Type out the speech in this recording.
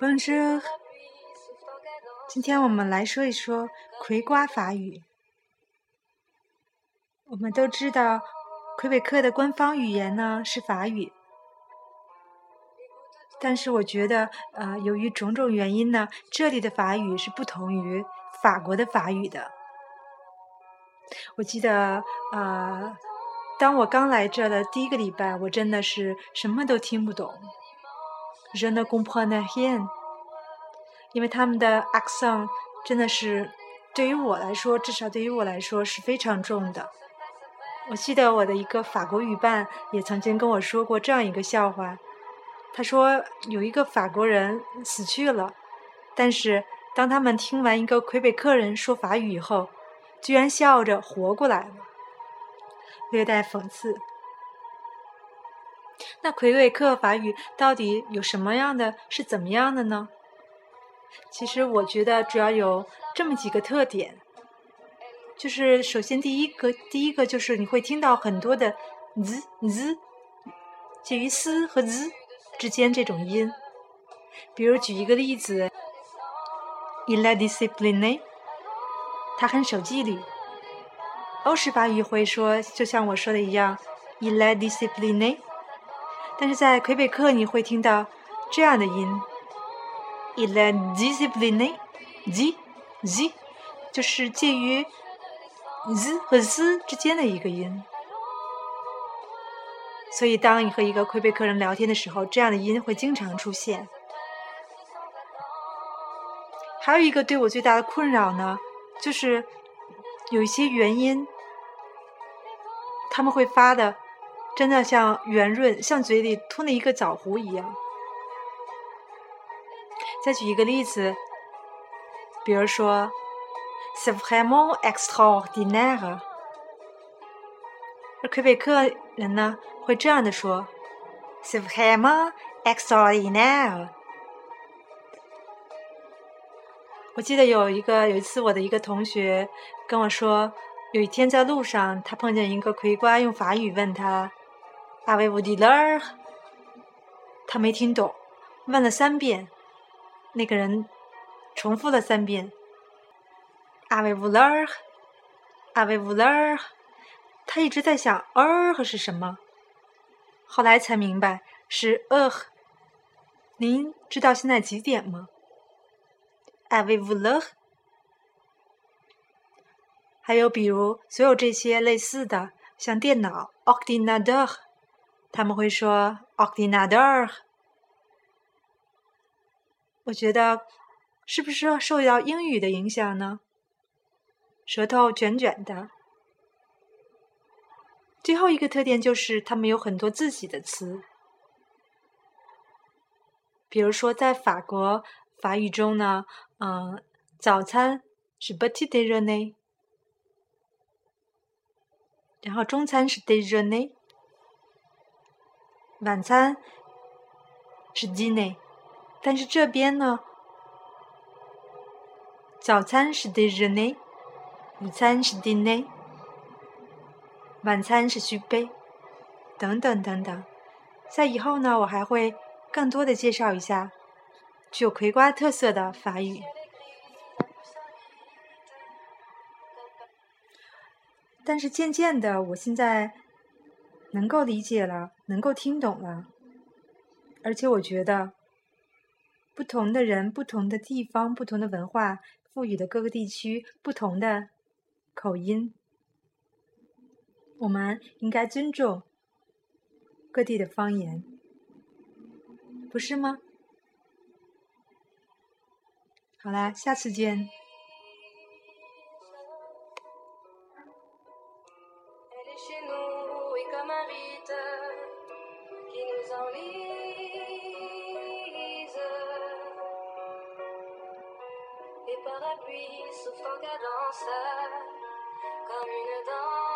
Bonjour，今天我们来说一说葵瓜法语。我们都知道，魁北克的官方语言呢是法语，但是我觉得，呃，由于种种原因呢，这里的法语是不同于法国的法语的。我记得，呃，当我刚来这的第一个礼拜，我真的是什么都听不懂。Je ne comprends rien，因为他们的 accent 真的是对于我来说，至少对于我来说是非常重的。我记得我的一个法国语伴也曾经跟我说过这样一个笑话，他说有一个法国人死去了，但是当他们听完一个魁北克人说法语以后，居然笑着活过来了，略带讽刺。那魁北克法语到底有什么样的是怎么样的呢？其实我觉得主要有这么几个特点，就是首先第一个，第一个就是你会听到很多的 z z，介于 s 和 z 之间这种音。比如举一个例子，il est discipliné，他很守纪律。欧式法语会说，就像我说的一样，il est discipliné。但是在魁北克，你会听到这样的音：il est discipliné，z z，就是介于 z 和 z 之间的一个音。所以，当你和一个魁北克人聊天的时候，这样的音会经常出现。还有一个对我最大的困扰呢，就是有一些元音，他们会发的。真的像圆润，像嘴里吞了一个枣核一样。再举一个例子，比如说，c'est vraiment extraordinaire。而魁北克人呢，会这样的说，c'est vraiment extraordinaire。我记得有一个有一次，我的一个同学跟我说，有一天在路上，他碰见一个葵瓜，用法语问他。阿维乌迪勒尔，他没听懂，问了三遍，那个人重复了三遍。阿维乌勒尔，阿维乌勒尔，他一直在想尔和是什么，后来才明白是呃。您知道现在几点吗？阿维乌勒。还有比如所有这些类似的，像电脑 o r d i n a t e r。他们会说 o r d i n a t e r 我觉得是不是受到英语的影响呢？舌头卷卷的。最后一个特点就是他们有很多自己的词，比如说在法国法语中呢，嗯，早餐是 “petit déjeuner”，然后中餐是 “déjeuner”。晚餐是 dinner，但是这边呢，早餐是 déjeuner，午餐是 dîner，晚餐是 souper，等等等等。在以后呢，我还会更多的介绍一下具有葵瓜特色的法语。但是渐渐的，我现在。能够理解了，能够听懂了，而且我觉得，不同的人、不同的地方、不同的文化，赋予的各个地区不同的口音，我们应该尊重各地的方言，不是吗？好啦，下次见。camino down.